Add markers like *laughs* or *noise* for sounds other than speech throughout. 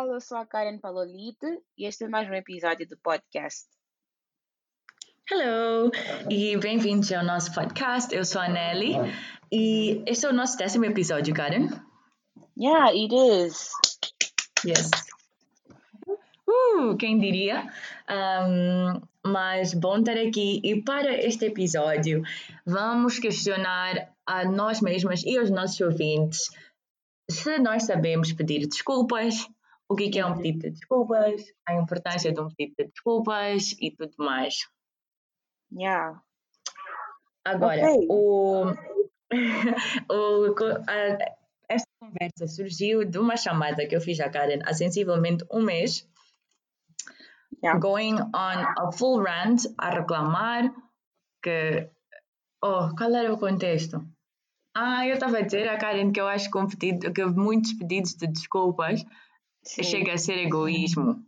Olá pessoal, eu sou a Karen Palolite e este é mais um episódio do podcast. Hello e bem-vindos ao nosso podcast. Eu sou a Nelly e este é o nosso décimo episódio, Karen. Yeah, it is. Yes. Uh, quem diria? Um, mas bom estar aqui e para este episódio vamos questionar a nós mesmas e aos nossos ouvintes se nós sabemos pedir desculpas, o que é um pedido de desculpas, a importância de um pedido de desculpas e tudo mais. Yeah. Agora, Ok. o, *laughs* o, a- esta conversa surgiu de uma chamada que eu fiz à Karen há sensivelmente um mês, Yeah. going on a full rant a reclamar que. Oh, qual era o contexto? Ah, eu estava a dizer à Karen que eu acho que, um pedido, que muitos pedidos de desculpas Sim. chega a ser egoísmo.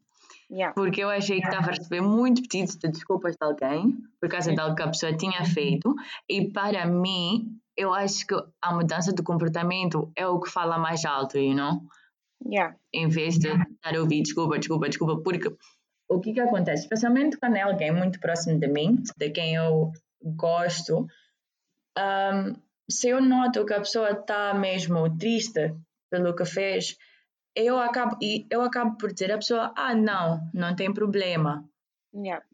Yeah. Porque eu achei que estava a receber muitos pedidos de desculpas de alguém por causa de algo que a pessoa tinha feito. E para mim, eu acho que a mudança de comportamento é o que fala mais alto, you know? Yeah. Em vez de estar a ouvir desculpa, desculpa, desculpa. Porque o que que acontece? Especialmente quando é alguém muito próximo de mim, de quem eu gosto, ahm, se eu noto que a pessoa está mesmo triste pelo que fez, eu acabo, eu acabo por dizer à pessoa, ah, não, não tem problema. Yeah.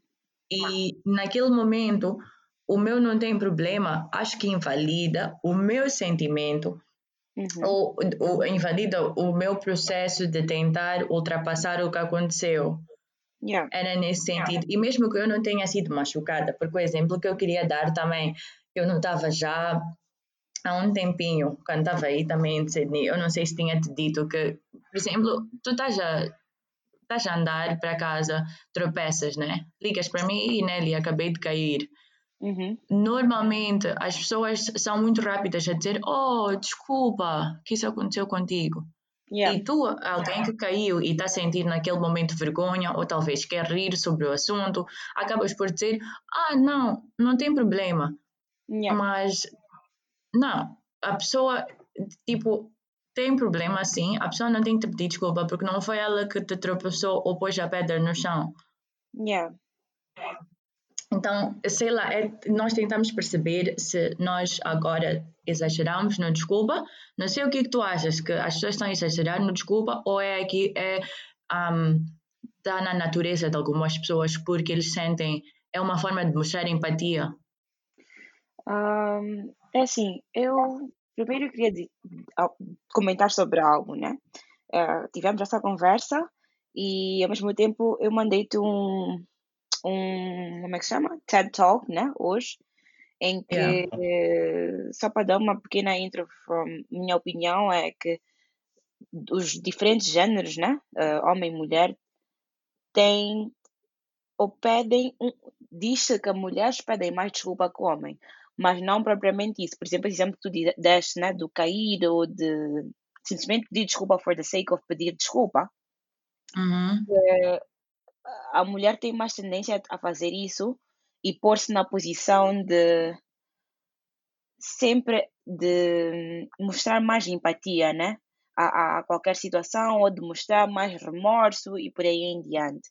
E naquele momento, o meu não tem problema, acho que invalida o meu sentimento, Uhum. ou, ou invalida o meu processo de tentar ultrapassar o que aconteceu. Yeah. Era nesse sentido. E mesmo que eu não tenha sido machucada, porque o exemplo que eu queria dar também, eu não estava já há um tempinho, quando estava aí também em Sydney, eu não sei se tinha te dito que, por exemplo, tu estás a, estás a andar para casa, tropeças, né? Ligas para mim e Nelly, acabei de cair. Uhum. Normalmente as pessoas são muito rápidas a dizer, oh, desculpa, que isso aconteceu contigo. Yeah. E tu, alguém que caiu e está a sentir naquele momento vergonha, ou talvez quer rir sobre o assunto, acabas por dizer: Ah, não, não tem problema. Yeah. Mas, não, a pessoa, tipo, tem problema sim, a pessoa não tem que te pedir desculpa porque não foi ela que te tropeçou ou pôs a pedra no chão. Yeah. Então, sei lá, é- nós tentamos perceber se nós agora exageramos no desculpa. Não sei o que, que tu achas, que as pessoas estão a exagerar no desculpa ou é que é, está na natureza de algumas pessoas porque eles sentem, é uma forma de mostrar empatia. Ahm, é assim, eu primeiro queria di- al- comentar sobre algo, né? Eh, tivemos essa conversa e ao mesmo tempo eu mandei-te um, um, como é que se chama? TED Talk, né? Hoje, em que, Yeah. só para dar uma pequena intro, from minha opinião, é que os diferentes gêneros, né? eh, homem e mulher, têm ou pedem, um, diz-se que mulheres pedem mais desculpa que o homem, mas não propriamente isso. Por exemplo, exemplo que tu deste, né, do cair ou de simplesmente pedir desculpa for the sake of pedir desculpa, Uhum. a mulher tem mais tendência a fazer isso e pôr-se na posição de sempre de mostrar mais empatia, né? A, a qualquer situação ou de mostrar mais remorso e por aí em diante.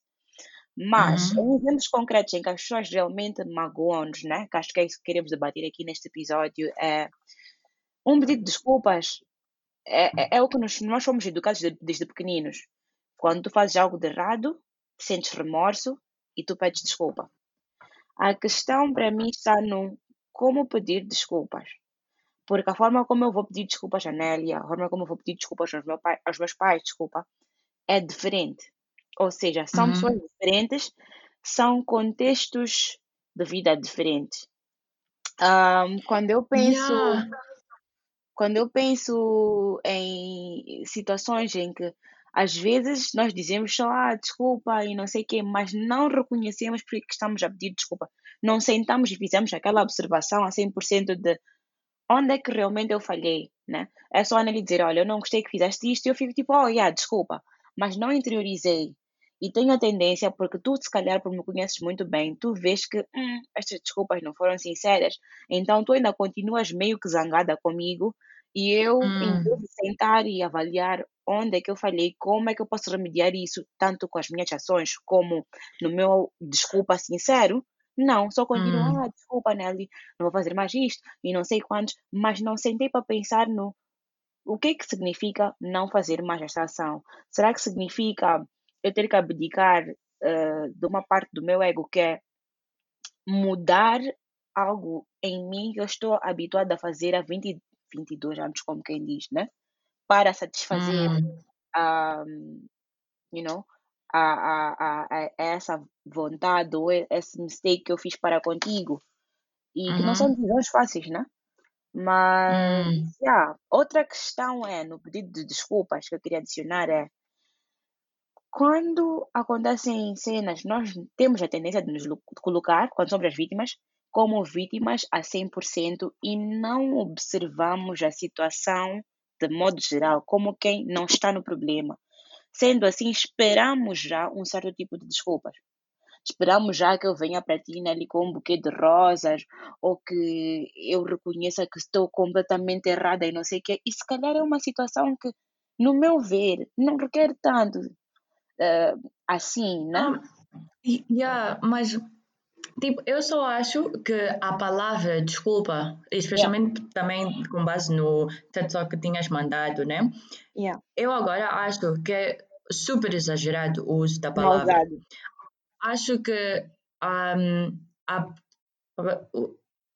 Mas, Uhum. em exemplos concretos em que as pessoas realmente magoam-nos, né? Que acho que é isso que queremos debater aqui neste episódio, é um pedido de desculpas é, é, é o que nos, nós fomos educados de- desde pequeninos. Quando tu fazes algo de errado, sentes remorso e tu pedes desculpa. A questão para mim está no como pedir desculpas. Porque a forma como eu vou pedir desculpas à Nélia, a forma como eu vou pedir desculpas aos, meu pai, aos meus pais, desculpa, é diferente. Ou seja, são Uhum. pessoas diferentes, são contextos de vida diferentes. Ahm, quando eu penso Yeah. quando eu penso em situações em que às vezes nós dizemos só ah, desculpa e não sei o quê, mas não reconhecemos porque que estamos a pedir desculpa. Não sentamos e fizemos aquela observação a 100% de onde é que realmente eu falhei, né? É só a Nelly dizer, olha, eu não gostei que fizeste isto e eu fico tipo, oh, yeah, desculpa, mas não interiorizei. E tenho a tendência, porque tu, se calhar, por me conheces muito bem, tu vês que hum, estas desculpas não foram sinceras, então tu ainda continuas meio que zangada comigo e eu, em Hum. vez de sentar e avaliar onde é que eu falhei, como é que eu posso remediar isso, tanto com as minhas ações como no meu desculpa sincero. Não, só continuo, Hum, ah, desculpa, Nelly, não vou fazer mais isto e não sei quantos, mas não sentei para pensar no o que é que significa não fazer mais esta ação. Será que significa eu ter que abdicar eh, de uma parte do meu ego que é mudar algo em mim que eu estou habituada a fazer há 20, 22 anos, como quem diz, né? Para satisfazer hum, a, you know, a, a, a, a essa vontade ou esse mistake que eu fiz para contigo. E que não são uhum, decisões fáceis, né? Mas, hum, yeah. Outra questão é, no pedido de desculpas que eu queria adicionar é, quando acontecem cenas, nós temos a tendência de nos colocar, quando somos as vítimas, como vítimas a 100% e não observamos a situação de modo geral, como quem não está no problema. Sendo assim, esperamos já um certo tipo de desculpas. Esperamos já que eu venha para ti ali com um buquê de rosas, ou que eu reconheça que estou completamente errada e não sei o quê. E se calhar é uma situação que, no meu ver, não requer tanto eh, assim? Ah, e- yeah, mas tipo, eu só acho que a palavra desculpa, Yeah, especialmente também com base no TED Talk que tinhas mandado, né? yeah. Eu agora acho que é super exagerado o uso da palavra. Acho que hum, a-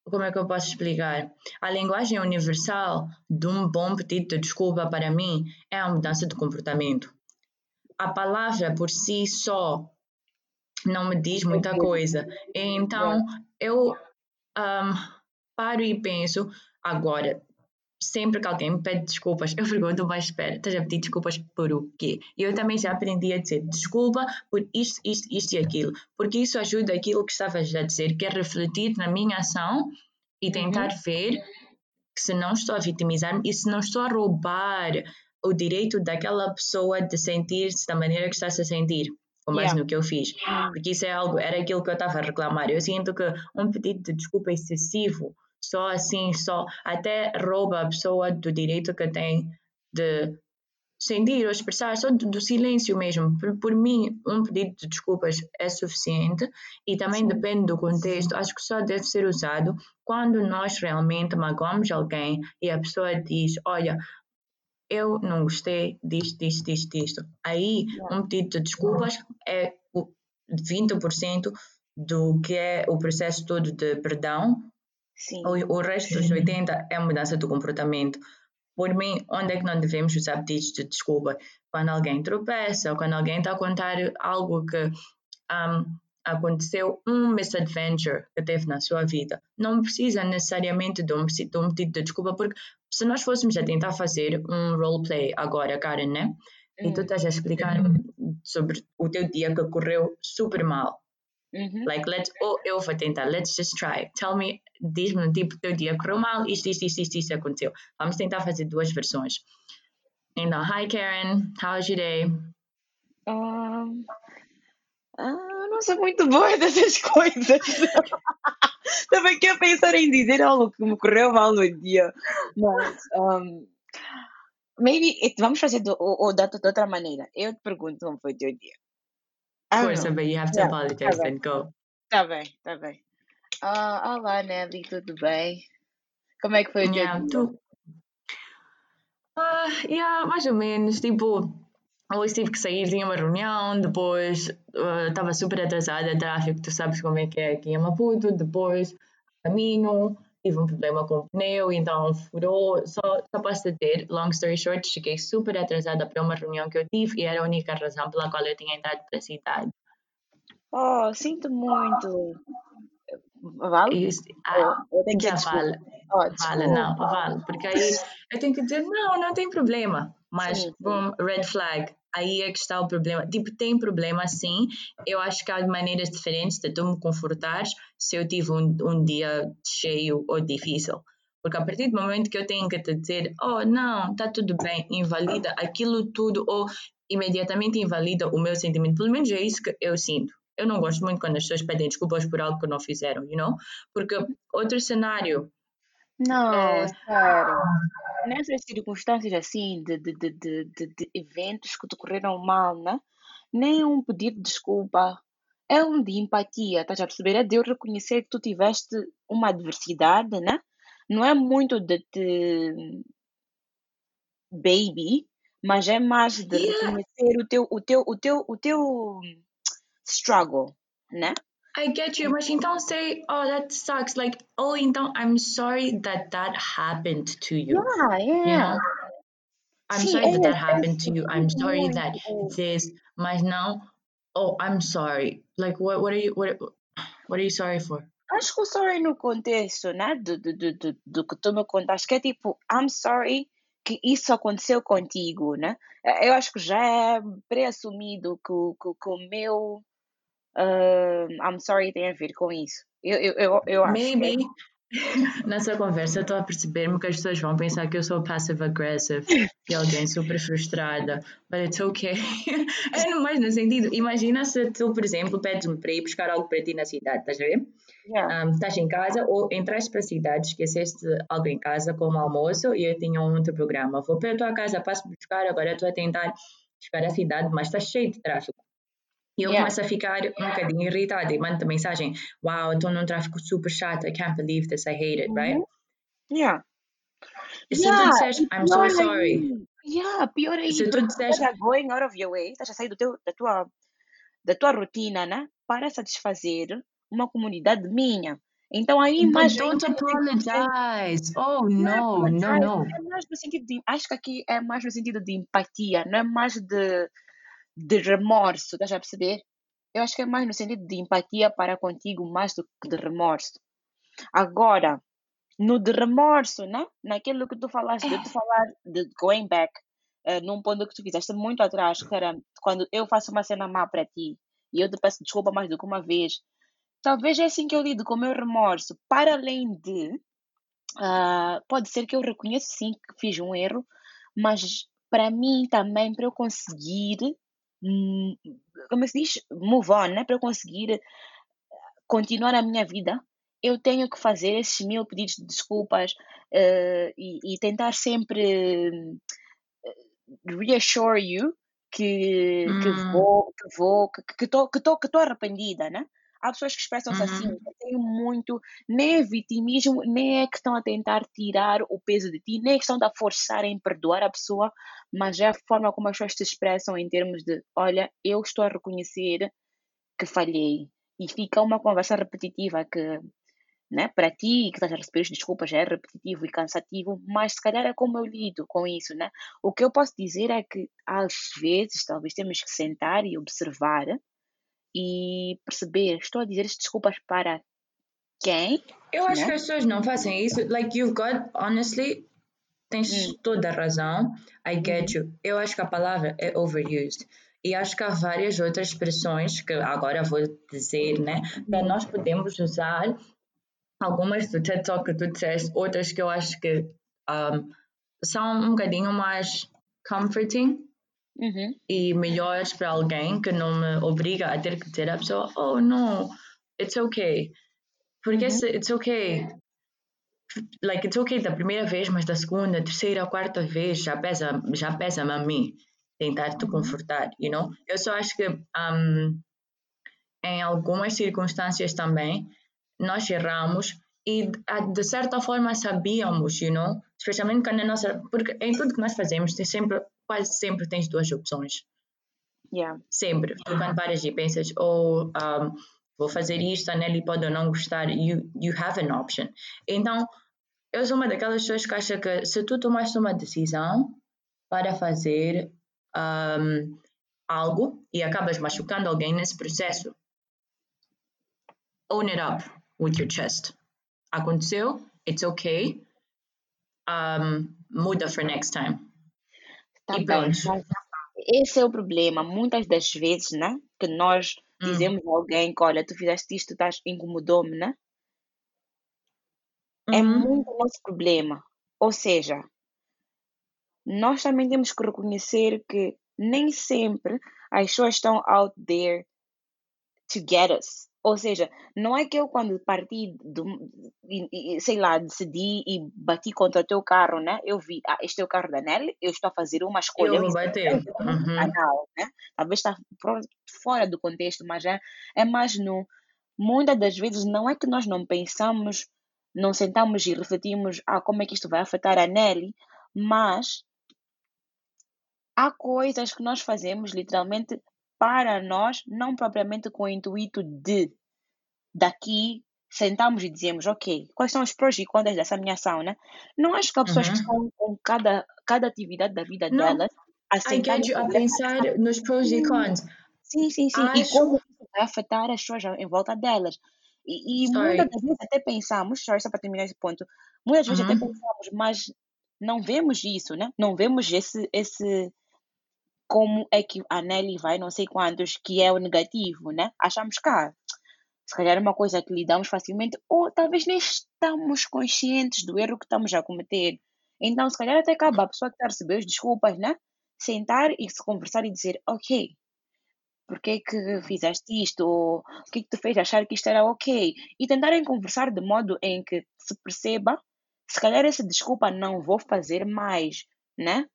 como é que eu posso explicar? A linguagem universal de um bom pedido de desculpa para mim é a mudança de comportamento. A palavra por si só não me diz muita coisa. Então eu hum, paro e penso, agora, sempre que alguém me pede desculpas, eu pergunto, mas espera, estás a pedir desculpas por o quê? E eu também já aprendi a dizer desculpa por isto, isto, isto e aquilo, porque isso ajuda aquilo que estavas a dizer, que é refletir na minha ação e tentar Uhum. ver que se não estou a vitimizar-me e se não estou a roubar o direito daquela pessoa de sentir-se da maneira que está-se a sentir, com base Yeah. no que eu fiz. Porque isso é algo, era aquilo que eu estava a reclamar. Eu sinto que um pedido de desculpa excessivo, só assim, só até rouba a pessoa do direito que tem de sentir ou expressar, só do, do silêncio mesmo. Por, por mim, um pedido de desculpas é suficiente e também Sim. depende do contexto. Acho que só deve ser usado quando nós realmente magoamos alguém e a pessoa diz: Olha, eu não gostei disto, disto, disto, disto. Aí, um pedido de desculpas é o 20% do que é o processo todo de perdão, Sim. o, o resto dos 80% é a mudança do comportamento. Por mim, onde é que não devemos usar pedidos de desculpa? Quando alguém tropeça ou quando alguém está a contar algo que um, aconteceu, um misadventure que teve na sua vida. Não precisa necessariamente de um, de um pedido de desculpa, porque se nós fôssemos a tentar fazer um roleplay agora, Karen, né? E tu Hum. estás a explicar sobre o teu dia que correu super mal. Uhum. Like, let's, ou eu vou tentar, let's just try. Tell me, diz-me, tipo, teu dia correu mal, isto, isto, isto, isto, isto aconteceu. Vamos tentar fazer duas versões. Então, hi Karen, how's your day? Um, ah, não sou muito boa *laughs* dessas coisas. Estava aqui a pensar em dizer algo que me correu mal no dia. Mas, um, maybe, it- vamos fazer do, ou, ou da, de outra maneira. Eu te pergunto como foi o teu dia. Ah, Força, não. but you have to Yeah, apologize tá and go. Tá bem, tá bem. Ah, olá, Nelly, tudo bem? Como é que foi o teu Yeah, dia? tu, Ah, yeah, mais ou menos. Tipo, hoje tive que sair, tinha uma reunião, depois estava super atrasada, tráfego, tu sabes como é que é aqui em Maputo, depois caminho, tive um problema com o pneu, então furou. Só, só posso dizer, long story short, cheguei super atrasada para uma reunião que eu tive e era a única razão pela qual eu tinha entrado para a cidade. Oh, sinto muito. Vale? Isso- ah, ou tem que já vale, Oh, vale, não, vale, porque aí eu tenho que dizer, não, não tem problema, mas, Sim, sim. boom, red flag, aí é que está o problema. Tipo, tem problema sim, eu acho que há maneiras diferentes de tu me confortares se eu tive um, um dia cheio ou difícil. Porque a partir do momento que eu tenho que te dizer, oh, não, está tudo bem, invalida aquilo tudo, ou imediatamente invalida o meu sentimento, pelo menos é isso que eu sinto. Eu não gosto muito quando as pessoas pedem desculpas por algo que não fizeram, you know? Porque outro cenário Não, é, sério. Nessas circunstâncias assim, de, de, de, de, de, de eventos que decorreram mal, né? Nem um pedido de desculpa, é um de empatia, estás a perceber? É de eu reconhecer que tu tiveste uma adversidade, né? Não é muito de te baby, mas é mais de Yeah, reconhecer o teu, o teu, o teu, o teu struggle, né? I get you, mas então say, oh, that sucks. Like, oh, então I'm sorry that that happened to you. Yeah, You yeah. know, I'm Sim, sorry that that happened to you. I'm sorry that this, mas não, oh, I'm sorry. Like, what, what are you, what, what are you sorry for? Acho que o sorry no contexto, né? Do, do, do, do, do que tu me contaste, que é tipo, I'm sorry que isso aconteceu contigo, né? Eu acho que já é pré-assumido que, que, que o meu ah, I'm sorry tem a ver com isso. Eu, eu, eu, eu acho. Maybe *laughs* nessa conversa eu estou a perceber-me que as pessoas vão pensar que eu sou passive aggressive e alguém super frustrada, but it's okay. *laughs* é no mais no sentido, imagina se tu, por exemplo, pedes-me para ir buscar algo para ti na cidade, estás a ver? Yeah. Um, estás em casa ou entraste para a cidade, esqueceste algo em casa como almoço e eu tinha um outro programa. Vou para a tua casa, passo buscar, agora estou a tentar chegar à cidade, mas está cheio de tráfego. E eu Yeah. começo a ficar um bocadinho irritada e mando mensagem: Wow, estou num tráfego super chato, I can't believe this, I hate it, right? Uhum. Yeah. E se tu Yeah, disseres, e I'm so sorry. Yeah, pior aí, se tu tu disseres, estás going out of your way, estás a sair do teu, da, tua, da tua rotina, né? Para satisfazer uma comunidade minha. Então aí but mais don't ainda apologize. Oh, Não, no, no, mas no. É mais no sentido de. Acho que aqui é mais no sentido de empatia, não é mais de, de remorso, estás a perceber? Eu acho que é mais no sentido de empatia para contigo, mais do que de remorso. Agora, no de remorso, né? Naquilo que tu falaste, de tu falar de going back, eh, num ponto que tu fizeste muito atrás, que era quando eu faço uma cena má para ti e eu te peço desculpa mais do que uma vez. Talvez é assim que eu lido com o meu remorso, para além de. ah, pode ser que eu reconheça sim que fiz um erro, mas para mim também, para eu conseguir, como se diz, move on, né? Para eu conseguir continuar a minha vida, eu tenho que fazer esses mil pedidos de desculpas eh, e, e tentar sempre eh, reassure you que, que Hum. vou, que vou, que que estou que tô, que tô arrependida, né? Há pessoas que expressam-se assim, Uhum. eu tenho muito, nem é vitimismo, nem é questão a tentar tirar o peso de ti, nem é questão de a forçar em perdoar a pessoa, mas é a forma como as pessoas se expressam em termos de, olha, eu estou a reconhecer que falhei. E fica uma conversa repetitiva que, né, para ti que estás a receber as desculpas já é repetitivo e cansativo, mas se calhar é como eu lido com isso, né? O que eu posso dizer é que às vezes talvez temos que sentar e observar e perceber, estou a dizer as desculpas para quem? Eu acho Né? que as pessoas não fazem isso. Like, you've got, honestly, tens Hum. toda a razão. I get Uhum. you. Eu acho que a palavra é overused. E acho que há várias outras expressões que agora vou dizer, né? Que nós podemos usar. Algumas do TED Talk que tu disseste, outras que eu acho que um, são um bocadinho mais comforting Uhum. e melhores para alguém que não me obriga a ter que dizer à pessoa, oh, não, it's okay. Porque Uhum. it's okay like it's okay da primeira vez, mas da segunda, terceira, quarta vez já pesa, já pesa a mim tentar te Uhum. confortar, you know? Eu só acho que um, em algumas circunstâncias também nós erramos e ah, de certa forma sabíamos, you know? Especialmente quando a nossa, porque em tudo que nós fazemos tem sempre, quase sempre tens duas opções, Yeah. sempre. Tu quando paras e pensas, oh, um, vou fazer isto, a Nelly pode ou não gostar, you, you have an option. Então, eu sou uma daquelas pessoas que acha que se tu tomaste uma decisão para fazer um, algo e acabas machucando alguém nesse processo, own it up with your chest. Aconteceu, it's okay. Um, muda for next time. Tá E bem, pronto. esse é o problema. Muitas das vezes, né? Que nós Hum. dizemos a alguém que, olha, tu fizeste isto, estás incomodou-me, né? É Uhum. muito o nosso problema. Ou seja, nós também temos que reconhecer que nem sempre as pessoas estão out there to get us. Ou seja, não é que eu quando parti, do, sei lá, decidi e bati contra o teu carro, né? Eu vi, ah, este é o carro da Nelly, eu estou a fazer uma escolha. Eu vou bater. Uhum. Né? Talvez está fora do contexto, mas é, é mais no... Muitas das vezes não é que nós não pensamos, não sentamos e refletimos, ah, como é que isto vai afetar a Nelly, mas há coisas que nós fazemos literalmente para nós, não propriamente com o intuito de daqui sentamos e dizemos, ok, quais são os prós e contras dessa minha ação, né? Não acho que há pessoas uhum. que estão com cada, cada atividade da vida não. delas a, a pensar nos prós e cons. Sim, sim, sim. Acho... E como isso vai afetar as pessoas em volta delas. E, e muitas das vezes até pensamos, sorry, só para terminar esse ponto, muitas vezes uhum. até pensamos, mas não vemos isso, né? Não vemos esse, esse, como é que a Nelly vai não sei quantos, que é o negativo, né? Achamos que ah, se calhar é uma coisa que lidamos facilmente, ou talvez nem estamos conscientes do erro que estamos a cometer. Então, se calhar até acaba a pessoa que está a receber as desculpas, né? Sentar e se conversar e dizer, ok, porque é que fizeste isto? Ou o que é que te fez achar que isto era ok? E tentarem conversar de modo em que se perceba, se calhar essa desculpa não vou fazer mais, né?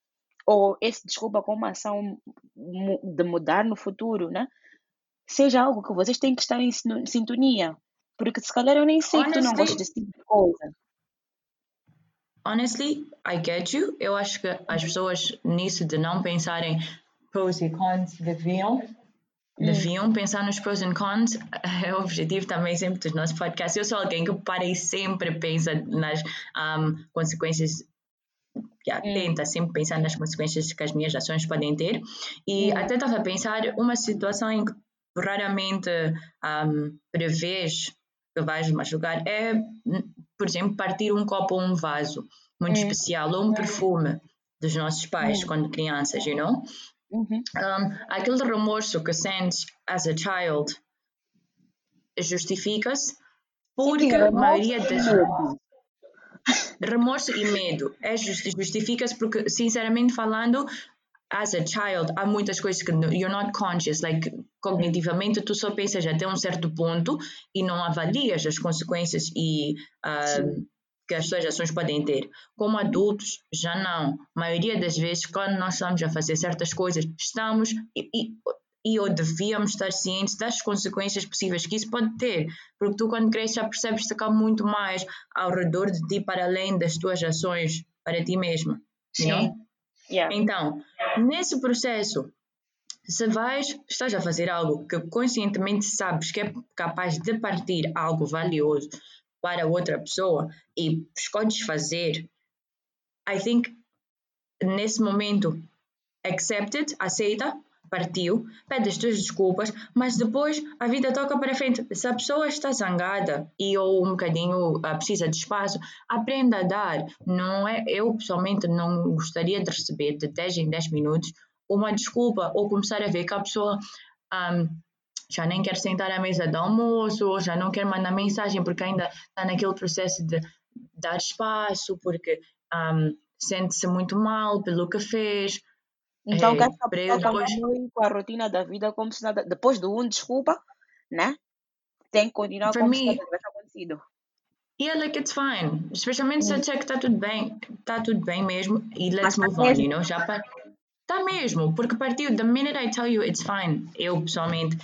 Ou esse desculpa com uma ação de mudar no futuro, né? Seja algo que vocês têm que estar em sintonia. Porque se calhar eu nem sei honestly, que tu não gostas desse tipo de coisa. Honestly, I get you. Eu acho que as pessoas nisso de não pensarem pros e cons deviam deviam hum. pensar nos pros e cons. É o objetivo também sempre dos nossos podcasts. Eu sou alguém que para e sempre pensa nas um, consequências yeah, hum. sempre pensar nas consequências que as minhas ações podem ter. E hum. até estava a pensar uma situação em que raramente um, prevês que vais machucar é, por exemplo, partir um copo ou um vaso muito hum. especial ou um perfume dos nossos pais hum. quando crianças, you know? Uhum. Um, aquele remorso que sentes as a child justifica-se porque a maioria das remorso e medo é justifica-se porque sinceramente falando as a child há muitas coisas que you're not conscious like cognitivamente tu só pensas até um certo ponto e não avalias as consequências e uh, que as suas ações podem ter. Como adultos, já não. A maioria das vezes, quando nós estamos a fazer certas coisas, estamos e, e e ou devíamos estar cientes das consequências possíveis que isso pode ter, porque tu quando cresces já percebes que há muito mais ao redor de ti para além das tuas ações para ti mesma. Sim. Yeah. Então, nesse processo, se vais, estás a fazer algo que conscientemente sabes que é capaz de partir algo valioso para outra pessoa e escolhes fazer, I think nesse momento accept it, aceita, partiu, pede as tuas desculpas, mas depois a vida toca para frente. Se a pessoa está zangada e ou um bocadinho uh, precisa de espaço, aprenda a dar. Não é, eu pessoalmente não gostaria de receber de 10 em 10 minutos uma desculpa ou começar a ver que a pessoa um, já nem quer sentar à mesa do almoço, ou já não quer mandar mensagem porque ainda está naquele processo de dar espaço, porque um, sente-se muito mal pelo que fez. Então, é, essa pessoa depois... com a rotina da vida como se nada. Depois do um, desculpa, né? Tem que continuar For como me, se nada tivesse acontecido. Yeah, like it's fine. Especialmente se achar que está tudo bem, está tudo bem mesmo e let's Mas move on, you know? Já para. Está mesmo, porque partiu, the minute I tell you it's fine, eu pessoalmente,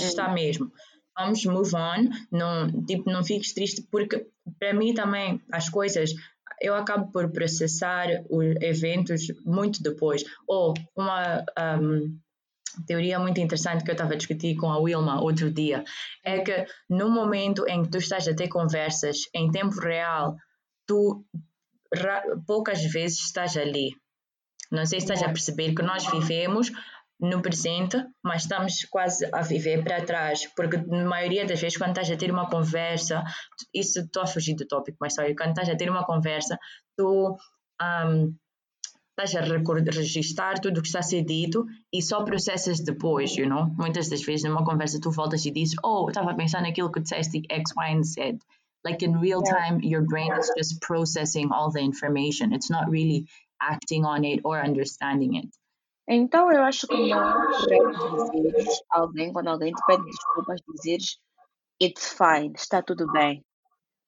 está hum. mesmo. Vamos move on, não, tipo, não fiques triste, porque para mim também as coisas eu acabo por processar os eventos muito depois. Ou uma um, teoria muito interessante que eu estava a discutir com a Wilma outro dia é que no momento em que tu estás a ter conversas em tempo real, tu poucas vezes estás ali. Não sei se estás a perceber que nós vivemos no presente, mas estamos quase a viver para trás, porque na maioria das vezes quando estás a ter uma conversa, isso estou a fugir do tópico, mas sorry, quando estás a ter uma conversa, tu um, estás a registrar tudo o que está a ser dito e só processas depois, you know? Muitas das vezes numa conversa tu voltas e dizes, oh, estava a pensar naquilo que disseste X, Y and Z. Like in real time, your brain is just processing all the information. It's not really acting on it or understanding it. Então eu acho que não é dizeres alguém, quando alguém te pede desculpas, dizeres it's fine, está tudo bem.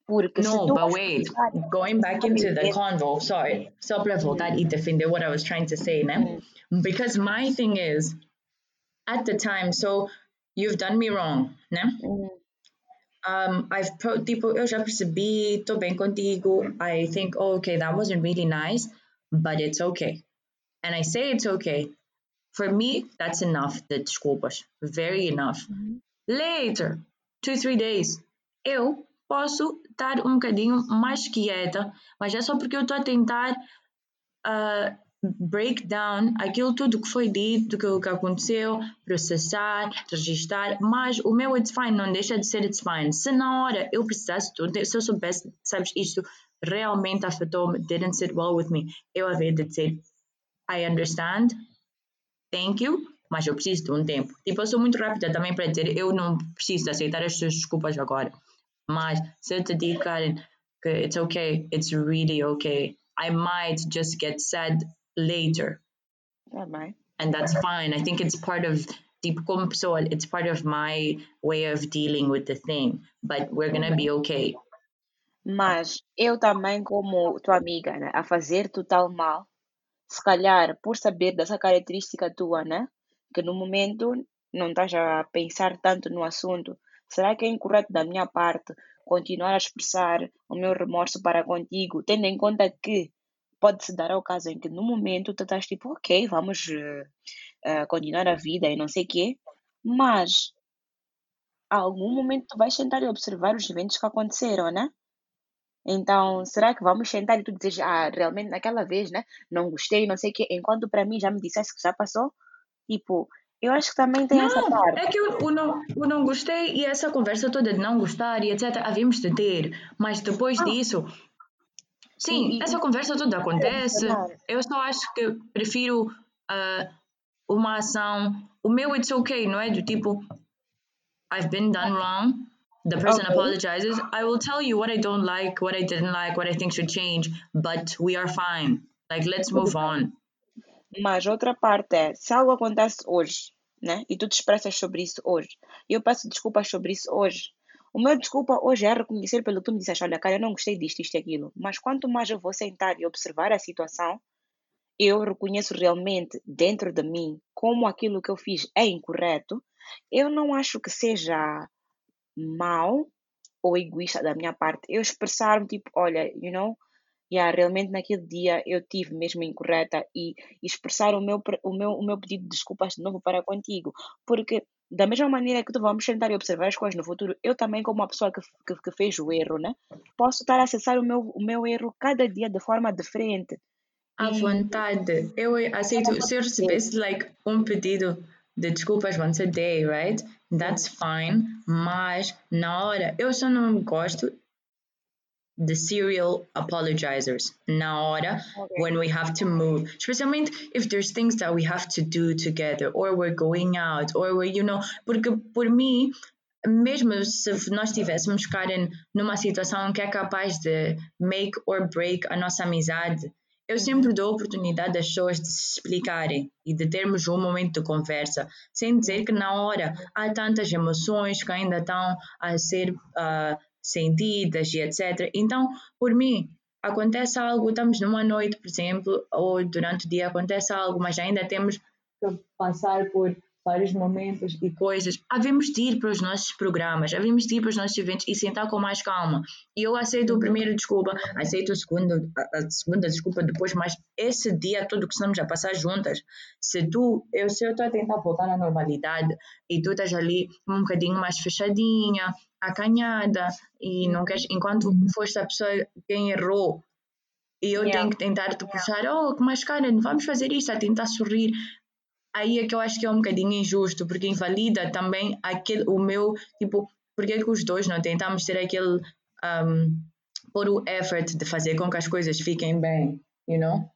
Porque No, but wait, going back into the convo, sorry, só para voltar e defender what I was trying to say, né? Because my thing is, at the time, so you've done me wrong, né? Hum, Um, I've pro, tipo, eu já percebi, tô bem contigo. I think, oh, okay, that wasn't really nice, but it's okay. And I say it's okay. For me, that's enough, the desculpas. Very enough. Later, two, three days, eu posso estar um bocadinho mais quieta, mas é só porque eu estou a tentar uh, break down aquilo tudo que foi dito, aquilo que aconteceu, processar, registar, mas o meu it's fine não deixa de ser it's fine. Se na hora eu precisasse se eu soubesse, sabes, isto realmente afetou-me, didn't sit well with me, eu havia de dizer I understand, thank you, mas eu preciso de um tempo. Tipo, eu sou muito rápida também para dizer eu não preciso aceitar as suas desculpas agora. Mas se eu te digo, Karen, que it's okay, it's really okay, I might just get sad later. tá bem. And that's fine. I think it's part of tipo como pessoa, it's part of my way of dealing with the thing. But we're gonna be okay. Mas eu também, como tua amiga, né, a fazer total mal, se calhar por saber dessa característica tua, né, que no momento não estás a pensar tanto no assunto, será que é incorreto da minha parte continuar a expressar o meu remorso para contigo, tendo em conta que pode-se dar ao caso em que no momento tu estás tipo, ok, vamos eh, eh, continuar a vida e não sei o quê, mas a algum momento tu vais sentar e observar os eventos que aconteceram, né? Então, será que vamos sentar e tu dizes, ah, realmente naquela vez, né? Não gostei, não sei o quê, enquanto para mim já me disseste que já passou? Tipo, eu acho que também tem essa Não, parte. é que eu, eu não, eu não gostei e essa conversa toda de não gostar e etc. havíamos de ter, mas depois Ah. disso, sim, E- e- essa conversa toda acontece. Eu só acho que prefiro ah, uma ação. O meu it's okay, não é? Do tipo, I've been done wrong. The person Okay. apologizes. I will tell you what I don't like, what I didn't like, what I think should change, but we are fine. Like, let's move on. Mas outra parte é, se algo acontece hoje, né? E tu te expressas sobre isso hoje, e eu peço desculpas sobre isso hoje. O meu desculpa hoje é reconhecer pelo que tu me disseste, olha, cara, eu não gostei disto, isto e aquilo. Mas quanto mais eu vou sentar e observar a situação, eu reconheço realmente dentro de mim como aquilo que eu fiz é incorreto, eu não acho que seja mal ou egoísta da minha parte eu expressar-me tipo, olha, you know, yeah, realmente naquele dia eu tive mesmo incorreta e, e expressar o meu, o, meu, o meu pedido de desculpas de novo para contigo, porque da mesma maneira que tu vamos sentar e observar as coisas no futuro, eu também como uma pessoa que, que, que fez o erro, né, posso estar a acessar o meu, o meu erro cada dia de forma diferente. À E- vontade. Eu aceito. Se eu recebesse like, um pedido de desculpas once a day, right? That's fine. Mas na hora, eu só não gosto de serial apologizers. Na hora, Okay. when we have to move, especialmente if there's things that we have to do together, or we're going out, or we're, you know, porque por mim, mesmo se nós tivéssemos, Karen, numa situação que é capaz de make or break a nossa amizade, eu sempre dou a oportunidade das pessoas de se explicarem e de termos um momento de conversa, sem dizer que na hora há tantas emoções que ainda estão a ser ah, sentidas e etc. Então, por mim, acontece algo, estamos numa noite, por exemplo, ou durante o dia acontece algo, mas ainda temos que passar por vários momentos e coisas. Havemos de ir para os nossos programas, havemos de ir para os nossos eventos e sentar com mais calma. E eu aceito o primeiro desculpa, aceito o segundo, a, a segunda desculpa depois, mas esse dia todo que estamos a passar juntas, se tu, eu se eu estou a tentar voltar à normalidade e tu estás ali um bocadinho mais fechadinha, acanhada e não queres, enquanto foste a pessoa quem errou e eu Yeah. tenho que tentar te puxar, oh, mas Karen, vamos fazer isto, a tentar sorrir. Aí é que eu acho que é um bocadinho injusto, porque invalida também aquele, o meu, tipo, porque é que os dois não tentamos ter aquele, um, pôr o effort de fazer com que as coisas fiquem bem, you know?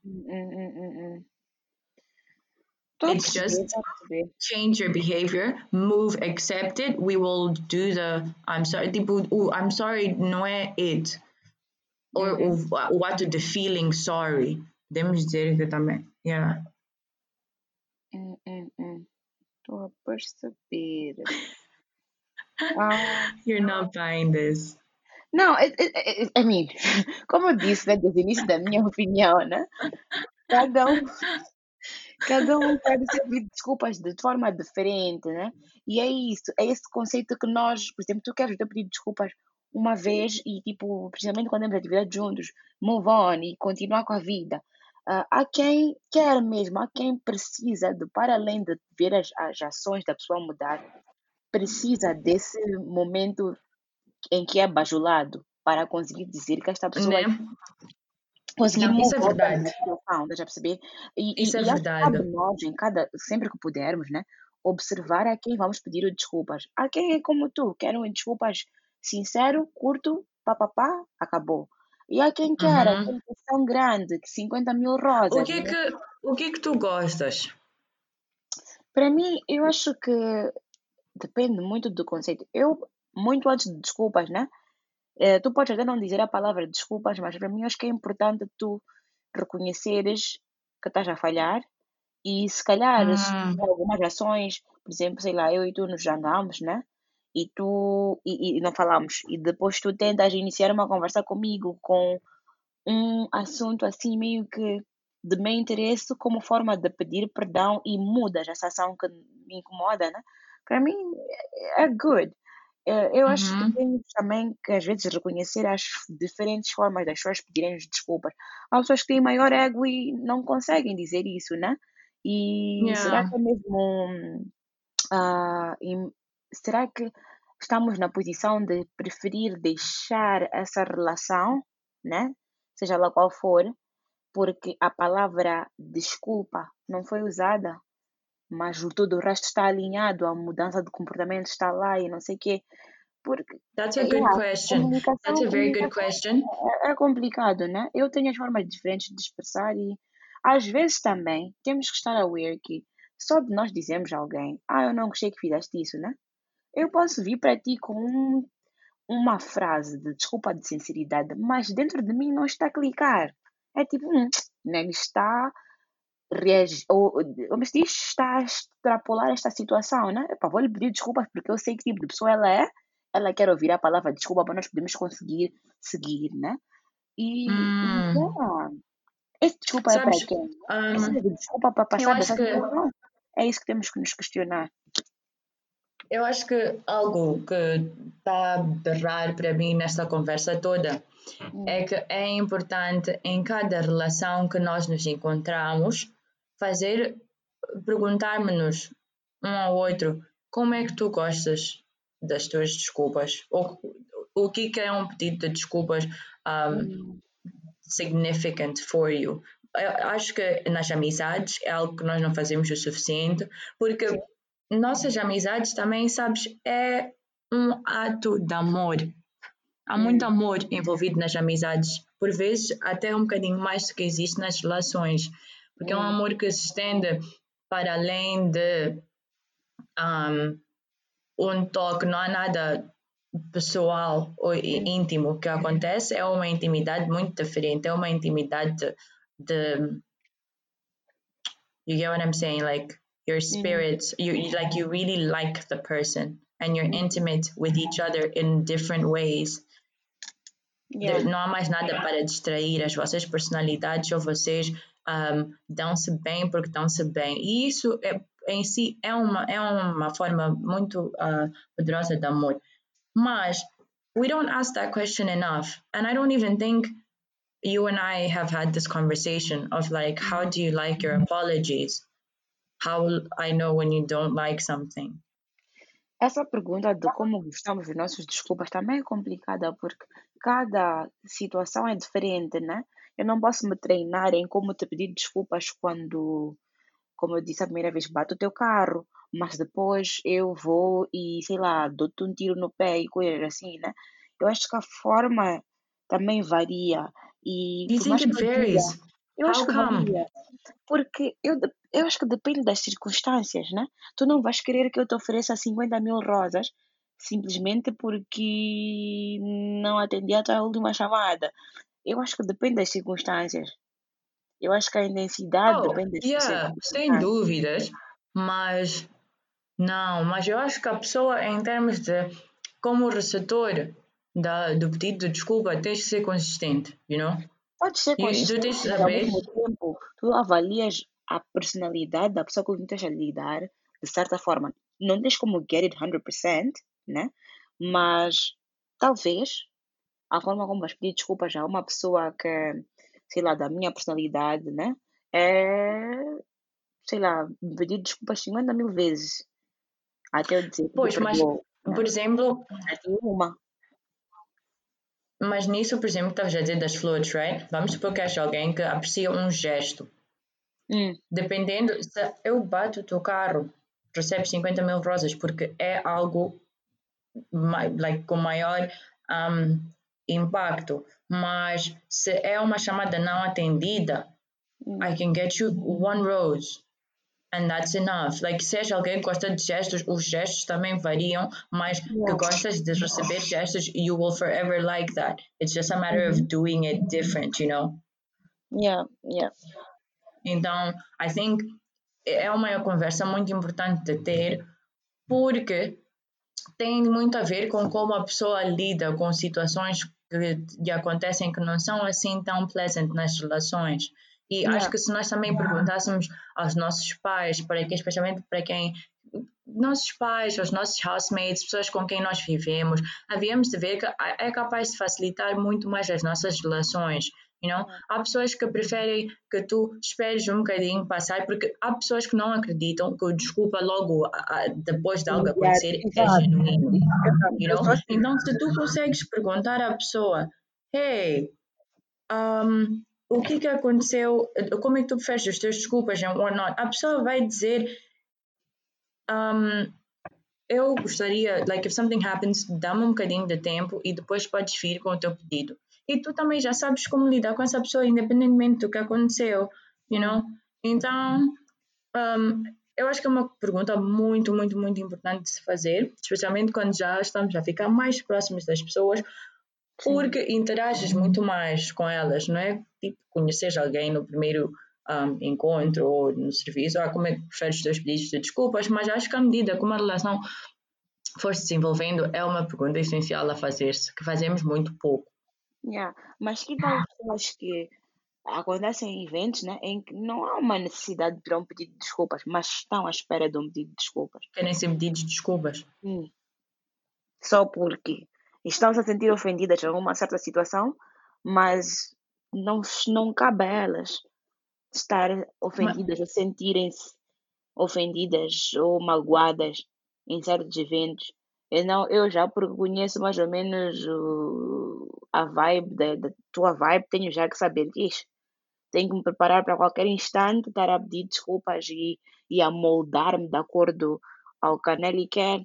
Tô a It's just- change your behavior, move, accept it, we will do the I'm sorry, tipo, o I'm sorry não é it. Or o, o ato de feeling sorry. Podemos dizer que também. Yeah. Tô a perceber. Ah, *laughs* You're not buying this. não, I, I, I- I mean, como eu disse né, desde o início da minha opinião, né? Cada um, cada um pode ser pedir desculpas de forma diferente, né? E é isso, é esse conceito que nós, por exemplo, tu queres pedir desculpas uma vez e, tipo, principalmente quando temos atividade juntos, move on e continuar com a vida. Ah, há quem quer mesmo, há quem precisa de, para além de ver as, as ações da pessoa mudar, precisa desse momento em que é bajulado para conseguir dizer que esta pessoa Né? conseguir Não, isso é verdade. situação, estás a perceber? E, Isso e, é e que cabe verdade. nós, em cada, sempre que pudermos, né, observar a quem vamos pedir desculpas. A quem é como tu, quer um desculpas sincero, curto, papapá, acabou. E há quem quer Uhum. questão grande, que 50 mil O rosas, que é né? que, o que é que tu gostas? Para mim, eu acho que depende muito do conceito. Eu, muito antes de desculpas, né? Eh, tu podes até não dizer a palavra desculpas, mas para mim acho que é importante tu reconheceres que estás a falhar e se calhar se Hum, tiver algumas ações, por exemplo, sei lá, eu e tu nos jangamos, né? E tu e, e não falamos e depois tu tentas iniciar uma conversa comigo com um assunto assim meio que de meu interesse como forma de pedir perdão e mudas essa ação que me incomoda, né? Para mim é good. Eh, Eu acho que uhum. temos também que às vezes reconhecer as diferentes formas das pessoas pedirem desculpas. Há pessoas que têm maior ego e não conseguem dizer isso, né? E será Yeah. que é mesmo im- será que estamos na posição de preferir deixar essa relação, né? Seja lá qual for, porque a palavra desculpa não foi usada, mas o todo o resto está alinhado, a mudança de comportamento está lá e não sei o quê. Porque, That's a good yeah, question. That's a very good question. é, é complicado, né? Eu tenho as formas diferentes de expressar e às vezes também temos que estar aware que só de nós dizermos a alguém, ah, eu não gostei que fizeste isso, né? Eu posso vir para ti com um- uma frase de desculpa de sinceridade, mas dentro de mim não está a clicar. É tipo, hum, né? Está reage, ou, como se diz, está a extrapolar esta situação, né? Epá, vou lhe pedir desculpas porque eu sei que tipo de pessoa ela é, ela quer ouvir a palavra desculpa para nós podermos conseguir seguir, né? E, e Hum, yeah, esse desculpa é para sabes, quem? um, de desculpa para eu passar acho dessa que? É isso que temos que nos questionar. Eu acho que algo que está a berrar para mim nesta conversa toda Hum, é que é importante em cada relação que nós nos encontramos fazer perguntarmos-nos um ao outro como é que tu gostas das tuas desculpas ou o que é um pedido de desculpas um, hum, significant for you. Eu acho que nas amizades é algo que nós não fazemos o suficiente, porque sim. Nossas amizades também, sabes, é um ato de amor. Há muito Hum, amor envolvido nas amizades, por vezes até um bocadinho mais do que existe nas relações, porque é um hum, amor que se estende para além de um, um toque, não há nada pessoal ou hum, íntimo que acontece, é uma intimidade muito diferente, é uma intimidade de, de you get what I'm saying? Like your hum, spirits, you, you like you really like the person and you're intimate with each other in different ways. There- Yeah. não há mais nada para distrair as vossas personalidades ou vocês um, dão-se bem porque dão-se bem. E isso é, em si é uma, é uma forma muito uh, poderosa de amor. Mas we don't ask that question enough. And I don't even think you and I have had this conversation of like, how do you like your apologies? How will I know when you don't like something? Essa pergunta de como gostamos dos nossos desculpas também é complicada porque cada situação é diferente, né? Eu não posso me treinar em como te pedir desculpas quando, como eu disse a primeira vez, bato o teu carro, mas depois eu vou e, sei lá, dou-te um tiro no pé e coisas assim, né? Eu acho que a forma também varia e Do you think it varies? Eu acho How que come? varia. Porque eu, eu acho que depende das circunstâncias, né? Tu não vais querer que eu te ofereça 50 mil rosas simplesmente porque não atendi a tua última chamada. Eu acho que depende das circunstâncias. Eu acho que a intensidade Oh, depende das yeah, sem circunstâncias. dúvidas, mas não, mas eu acho que a pessoa, em termos de como receptor da, do pedido de desculpa, tens de ser consistente, you know? Pode ser E tu consistente, tens de mas ao saber, mesmo tempo, tu avalias a personalidade da pessoa com quem estás a lidar de certa forma. Não tens como get it 100%, né? Mas talvez a forma como vais pedir desculpas a uma pessoa que, sei lá, da minha personalidade, né? É, sei lá, pedir desculpas 50 mil vezes até eu dizer que pois, mas, perdoou, né? por exemplo, tem uma. Mas nisso, por exemplo, que estavas a dizer das flores, right? Vamos supor que és alguém que aprecia um gesto. Hum, Dependendo, se eu bato o teu carro, recebes 50 mil rosas porque é algo like, com maior um, impacto. Mas se é uma chamada não atendida, hum. I can get you one rose. And that's enough. Like, se és alguém que gosta de gestos, os gestos também variam, mas que Yeah. gostas de receber gestos, you will forever like that. It's just a matter of doing it different, you know? Yeah, yeah. Então, I think é uma conversa muito importante de ter, porque tem muito a ver com como a pessoa lida com situações que lhe acontecem que não são assim tão pleasant nas relações. E Yeah. acho que se nós também perguntássemos aos nossos pais, para quem, especialmente para quem nossos pais, os nossos housemates, pessoas com quem nós vivemos, havíamos de ver que é capaz de facilitar muito mais as nossas relações. You know? Há pessoas que preferem que tu esperes um bocadinho passar, porque há pessoas que não acreditam que o desculpa logo a- a- depois de algo acontecer é genuíno. You know? Então, se tu consegues perguntar à pessoa, hey, um, o que que aconteceu, como é que tu fez os teus desculpas and whatnot, a pessoa vai dizer, um, eu gostaria, like, if something happens, dá-me um bocadinho de tempo e depois podes vir com o teu pedido. E tu também já sabes como lidar com essa pessoa, independentemente do que aconteceu, you know? Então, um, eu acho que é uma pergunta muito, muito, muito importante de se fazer, especialmente quando já estamos a ficar mais próximos das pessoas, porque interages muito mais com elas, não é? Tipo, conheces alguém no primeiro um, encontro ou no serviço, ah, como é que preferes os teus pedidos de desculpas, mas acho que à medida que uma relação for se desenvolvendo, é uma pergunta essencial a fazer-se, que fazemos muito pouco. Yeah. Mas que tal pessoas que acontecem eventos né, em que não há uma necessidade de um pedido de desculpas, mas estão à espera de um pedido de desculpas? Querem ser pedidos de desculpas. Hum. Só porque estão -se a sentir ofendidas em alguma certa situação, mas não, não cabe a elas estar ofendidas ou sentirem-se ofendidas ou magoadas em certos eventos. Eu, não, eu já, porque conheço mais ou menos a vibe da, da tua vibe, tenho já que saber disso. Tenho que me preparar para qualquer instante, estar a pedir desculpas e, e a moldar-me de acordo ao que a Nelly quer.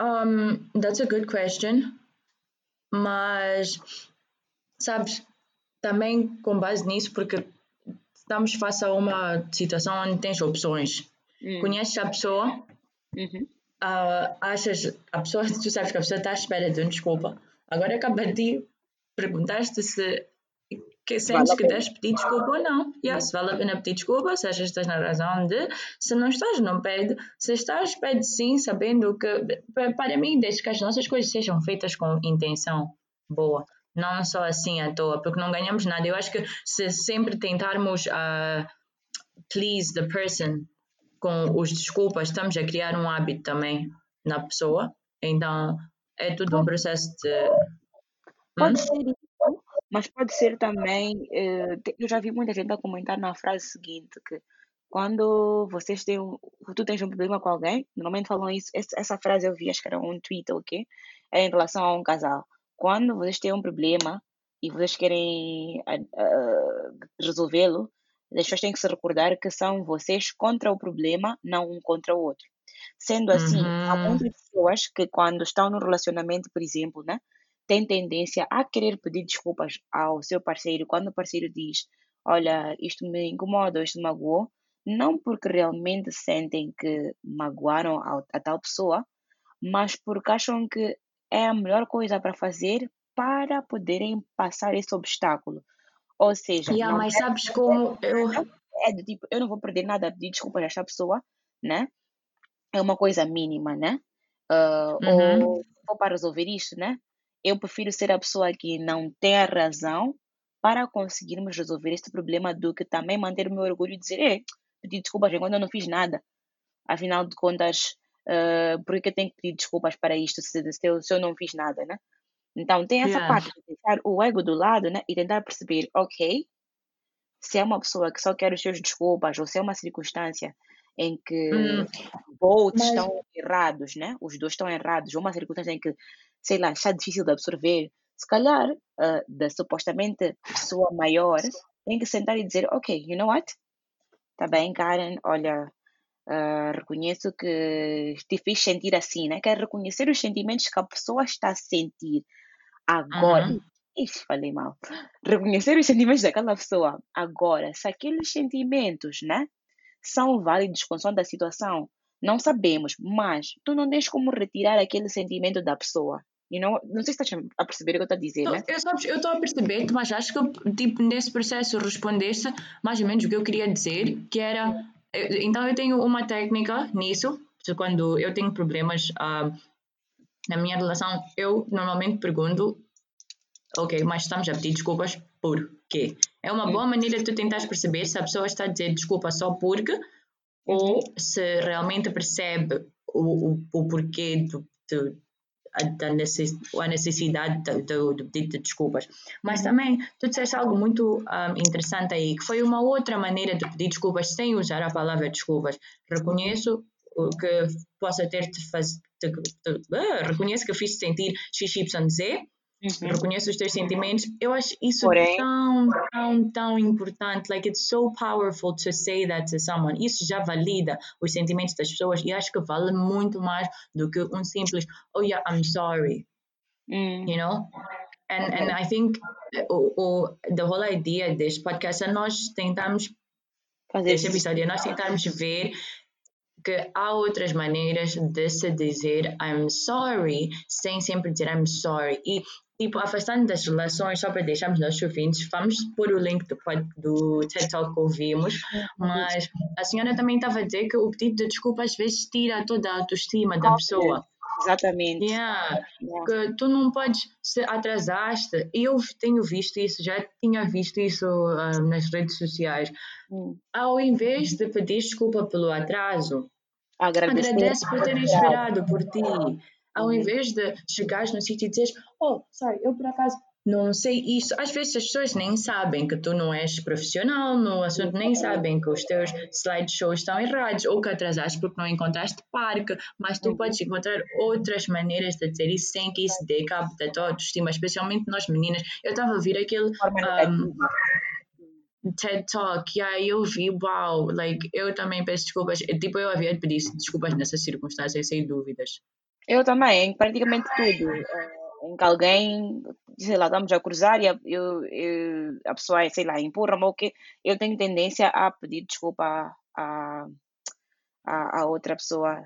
Um, that's a good question. Mas, sabes, também com base nisso, porque estamos face a uma situação onde tens opções. Hum. Conheces a pessoa, Uhum. ah, achas, a pessoa, *laughs* tu sabes que a pessoa está à espera de uma desculpa. Agora acaba de perguntar-te se que sentes Vale que deves pedir desculpa ou não. Yeah, se vale a pena pedir desculpa, se achas que estás na razão de, se não estás, não pede. Se estás, pede sim, sabendo que, pa- para mim, desde que as nossas coisas sejam feitas com intenção boa, não só assim à toa, porque não ganhamos nada. Eu acho que se sempre tentarmos ah, please the person com os desculpas, estamos a criar um hábito também na pessoa. Então, é tudo um processo de. Pode Hum? ser mas pode ser também. eh, te- eu já vi muita gente a comentar na frase seguinte: que quando vocês têm um, tu tens um problema com alguém, normalmente falam isso. Essa, essa frase eu vi, acho que era um tweet ou o quê? É em relação a um casal. Quando vocês têm um problema e vocês querem ah, ah, resolvê-lo, as pessoas têm que se recordar que são vocês contra o problema, não um contra o outro. Sendo assim, há Uhum. muitas pessoas que quando estão no relacionamento, por exemplo, né? Tem tendência a querer pedir desculpas ao seu parceiro quando o parceiro diz: Olha, isto me incomoda, isto me magoou, não porque realmente sentem que magoaram a, a tal pessoa, mas porque acham que é a melhor coisa para fazer para poderem passar esse obstáculo. Ou seja, Yeah, não mas é, sabes como eu. é do tipo, eu não vou perder nada a pedir desculpas a esta pessoa, né? É uma coisa mínima, né? uh, Uhum. ou for para resolver isto, né? Eu prefiro ser a pessoa que não tem a razão para conseguirmos resolver este problema do que também manter o meu orgulho e dizer, é, pedir desculpas enquanto eu não fiz nada. Afinal de contas, uh, por que eu tenho que pedir desculpas para isto se, se, eu, se eu não fiz nada, né? Então tem essa Yeah. parte de deixar o ego do lado, né? E tentar perceber, ok, se é uma pessoa que só quer os seus desculpas, ou se é uma circunstância em que Hum, both mas estão errados, né? Os dois estão errados, uma circunstância em que, sei lá, está difícil de absorver, se calhar, ah, da supostamente pessoa maior, tem que sentar e dizer, ok, you know what? Tá bem, Karen, olha, ah, reconheço que te fiz sentir assim, né? Quero reconhecer os sentimentos que a pessoa está a sentir agora. uhum. Ixi, falei mal. Reconhecer os sentimentos daquela pessoa agora. Se aqueles sentimentos, né, são válidos consoante a situação, não sabemos, mas tu não tens como retirar aquele sentimento da pessoa. You know? Não sei se estás a perceber o que eu estou a dizer, Tô- né? Eu eu estou a perceber, mas acho que tipo, nesse processo respondeste mais ou menos o que eu queria dizer, que era. eu- Então eu tenho uma técnica nisso, quando eu tenho problemas ah, na minha relação, eu normalmente pergunto, ok, mas estamos a pedir desculpas por quê? É uma boa maneira de tu tentares perceber se a pessoa está a dizer desculpa só porque ou se realmente percebe o, o, o porquê do, do, da necess, a necessidade do, do, do pedido de desculpas. Mas também tu disseste algo muito um, interessante aí, que foi uma outra maneira de pedir desculpas sem usar a palavra desculpas. Reconheço que possa ter te faz, uh, reconheço que fiz sentir XYZ, Uhum. reconheço os teus sentimentos. Eu acho isso Porém- tão, tão, tão importante. Like, it's so powerful to say that to someone. Isso já valida os sentimentos das pessoas e acho que vale muito mais do que um simples, oh yeah, I'm sorry, Hum, you know? And, and I think o, o, the whole idea deste podcast é nós tentamos fazer deste isso. episódio, nós tentarmos ver que há outras maneiras de se dizer I'm sorry sem sempre dizer I'm sorry. E, tipo, afastando das relações, só para deixarmos nossos ouvintes, vamos pôr o link do, do TED Talk que ouvimos, mas a senhora também estava a dizer que o pedido de desculpa às vezes tira toda a autoestima da pessoa. Exatamente. Yeah Yeah. que tu não podes se atrasaste. Eu tenho visto isso, já tinha visto isso ah, nas redes sociais. Hum. Ao invés de pedir desculpa pelo atraso, Agradecer. agradece por terem esperado por ti. Ao invés de chegares no sítio e dizeres, oh, sorry, eu por acaso não sei isto. Às vezes as pessoas nem sabem que tu não és profissional no assunto, nem sabem que os teus slideshows estão errados ou que atrasaste porque não encontraste parque, mas tu podes encontrar outras maneiras de dizer isso sem que isso dê cabo da tua autoestima, especialmente nós meninas. Eu estava a ouvir aquele um. TED Talk, e aí eu vi, uau, like, eu também peço desculpas, tipo, eu havia de pedir desculpas nessas circunstâncias, sem dúvidas. Eu também, em praticamente tudo. eh, Em que alguém, sei lá, estamos a cruzar e a, eu, eu- a pessoa, sei lá, empurra-me ou o quê, eu tenho tendência a pedir desculpa a, a, a outra pessoa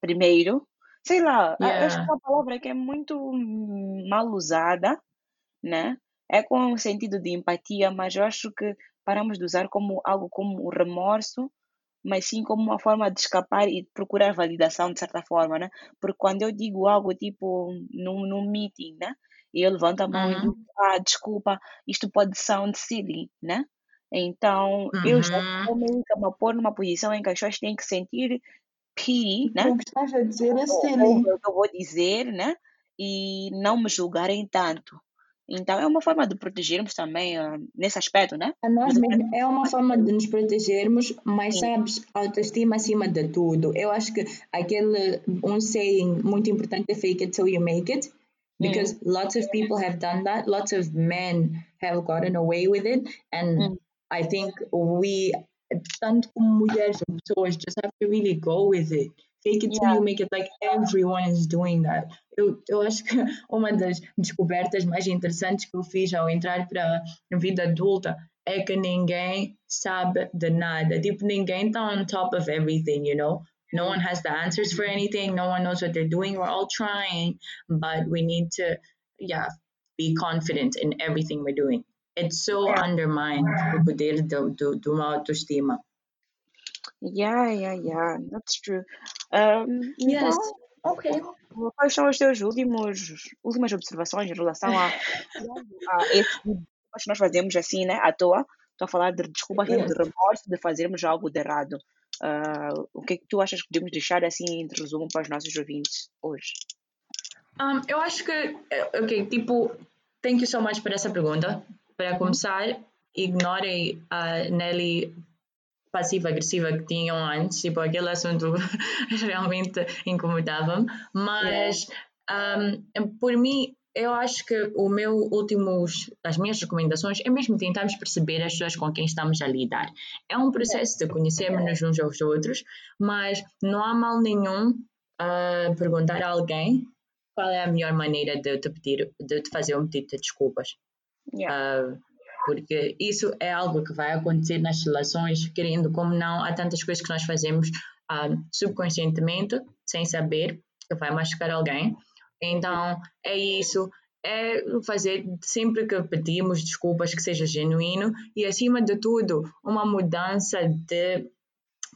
primeiro. Sei lá, a- acho Yeah. que é uma palavra que é muito mal usada, né? É com o sentido de empatia, mas eu acho que paramos de usar como algo como o remorso, mas sim como uma forma de escapar e de procurar validação de certa forma, né? Porque quando eu digo algo tipo num, num meeting, né? E eu levanto a mão e Uhum. digo, ah, desculpa, isto pode sound silly, né? Então, eu já Uhum. estou meio que a me pôr numa posição em que as pessoas têm que sentir pity, né? O que estás a dizer é silly. ou o que eu vou dizer, né? E não me julgarem tanto. Então, é uma forma de protegermos também ah, nesse aspecto, né? A nós mesmos é uma forma de nos protegermos, mas Sim. sabes, autoestima acima de tudo. Eu acho que aquele um saying muito importante é fake it till you make it, because lots of people have done that. Lots of men have gotten away with it, and Hum. I think we, tanto como mulheres ou pessoas, just have to really go with it. Fake it till Yeah. you make it, like everyone is doing that. Eu, eu acho que *laughs* uma das descobertas mais interessantes que eu fiz ao entrar para a vida adulta é que ninguém sabe de nada. Tipo, ninguém está on top of everything, you know? No one has the answers for anything. No one knows what they're doing. We're all trying, but we need to, yeah, be confident in everything we're doing. It's so Yeah. undermines o poder do, do, autoestima. Yeah, yeah, yeah, that's true. Um, Yes. então, Ok. Quais são as tuas últimos, últimas observações em relação a, a esse tipo que nós fazemos assim, né, à toa? Estou a falar de desculpas, né, de remorso, de fazermos algo de errado. Ah, o que é que tu achas que podemos deixar assim em resumo para os nossos ouvintes hoje? Um, eu acho que, eh, ok, tipo, thank you so much por essa pergunta. Para começar, ignorem a Nelly passiva-agressiva que tinham antes, tipo, aquele assunto *laughs* realmente incomodava-me, mas um, por mim, eu acho que o meu últimos, as minhas recomendações é mesmo tentarmos perceber as pessoas com quem estamos a lidar. É um processo de conhecermos uns aos outros, mas não há mal nenhum uh, perguntar a alguém qual é a melhor maneira de te pedir, de te fazer um pedido de desculpas. Yeah. Uh, porque isso é algo que vai acontecer nas relações, querendo como não, há tantas coisas que nós fazemos um, subconscientemente, sem saber, que vai machucar alguém. Então, é isso, é fazer sempre que pedimos desculpas que seja genuíno e, acima de tudo, uma mudança de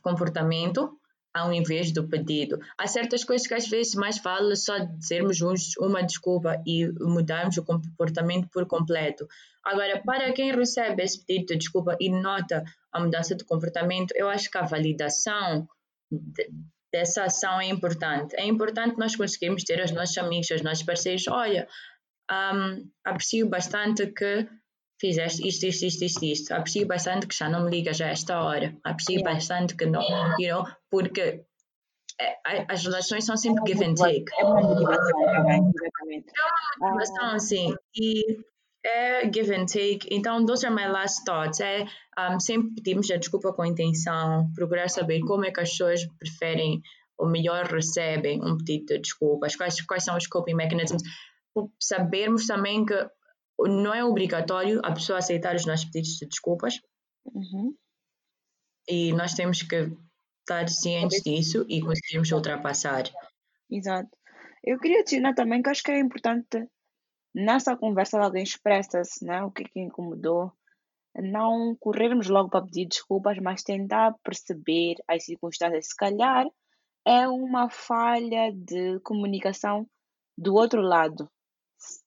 comportamento ao invés do pedido. Há certas coisas que às vezes mais vale só dizermos uma desculpa e mudarmos o comportamento por completo. Agora, para quem recebe esse pedido de desculpa e nota a mudança de comportamento, eu acho que a validação de, dessa ação é importante. É importante nós conseguirmos ter os nossos amigos, os nossos parceiros, olha, um, aprecio bastante que fizeste isto, isto, isto, isto, isto. Aprecio bastante que já não me ligas a esta hora. Aprecio yeah. bastante que não, you know, porque é, as relações são sempre give and take. É uma motivação também, exatamente. É uma motivação, sim. E é give and take. Então, those are my last thoughts. É um, sempre pedimos a desculpa com intenção, procurar saber como é que as pessoas preferem ou melhor recebem um pedido de desculpas, quais, quais são os coping mechanisms. Sabermos também que não é obrigatório a pessoa aceitar os nossos pedidos de desculpas. Uhum. E nós temos que estar cientes disso e conseguirmos ultrapassar. Exato. Eu queria adicionar também que acho que é importante nessa conversa alguém expressa-se, né, o que é que incomodou, não corrermos logo para pedir desculpas, mas tentar perceber as circunstâncias. Se calhar é uma falha de comunicação do outro lado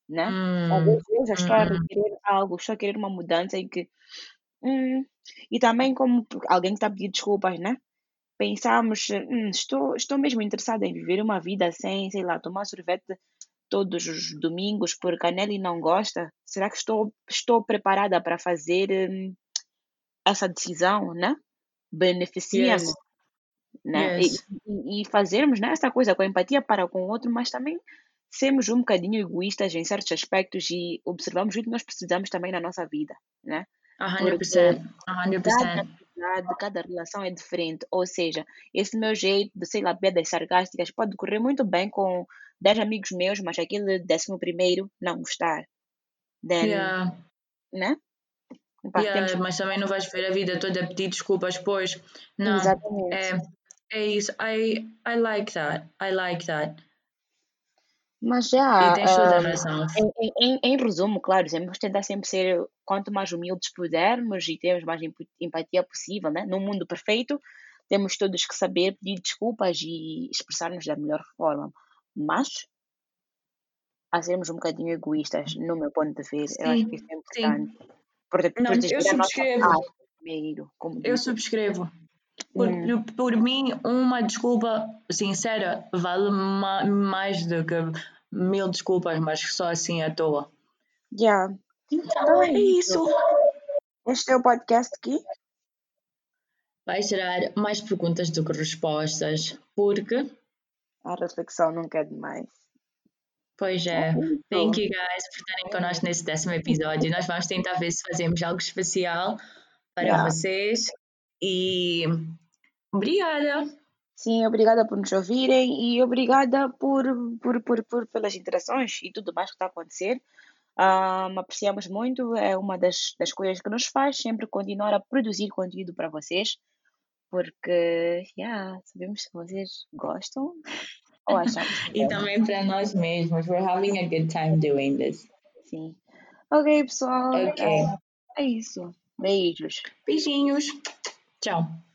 né? Hum, Às vezes eu já estou a hum, requerer algo, estou a querer uma mudança em que. hum, e também como alguém que está a pedir desculpas, né? Pensamos, hum, estou, estou mesmo interessada em viver uma vida sem, sei lá, tomar sorvete todos os domingos porque a Nelly não gosta. Será que estou, estou preparada para fazer hum, essa decisão, né? Beneficia-me, yes, né? E, yes. e, e fazermos né, essa coisa com empatia para com o outro, mas também sermos um bocadinho egoístas em certos aspectos e observarmos o que nós precisamos também na nossa vida, né? A Porque 100%. A cada 100%. amizade, cada relação é diferente. Ou seja, esse meu jeito de, sei lá, piadas sarcásticas pode correr muito bem com 10 amigos meus, mas aquele décimo primeiro não gostar. Then, Yeah, né? Pá, temos yeah, mas também não vais ver a vida toda a pedir desculpas, pois. Não, exatamente. é, é isso. I, I like that. I like that. Mas E já, tens toda a ah, razão. em, em, em- resumo, claro, temos que tentar sempre ser quanto mais humildes pudermos e termos mais emp- empatia possível, né? Num mundo perfeito, temos todos que saber pedir desculpas e expressar-nos da melhor forma. Mas, a sermos um bocadinho egoístas, no meu ponto de ver, eu acho que Sim, isso é sim. importante. Prote- Não, eu subscrevo. primeiro, Eu subscrevo. Por, Hum, por mim, uma desculpa sincera vale ma- mais do que mil desculpas, mas só assim à toa. yeah. Então Então é é isso. Este é o podcast aqui. Vai gerar mais perguntas do que respostas, porque, A reflexão nunca é demais. pois É é. Thank you guys por estarem connosco nesse décimo episódio. Nós vamos tentar ver se fazemos algo especial para Yeah. vocês. E obrigada. Sim, obrigada por nos ouvirem e obrigada por, por, por, por pelas interações e tudo mais que está a acontecer. Ahm, apreciamos muito, é uma das, das coisas que nos faz sempre continuar a produzir conteúdo para vocês, porque yeah, sabemos que vocês gostam ou achamos que *laughs* E também para nós mesmos. We're having a good time doing this. Sim. Ok, pessoal, Ok. é, é isso. Beijos. Beijinhos. Tchau.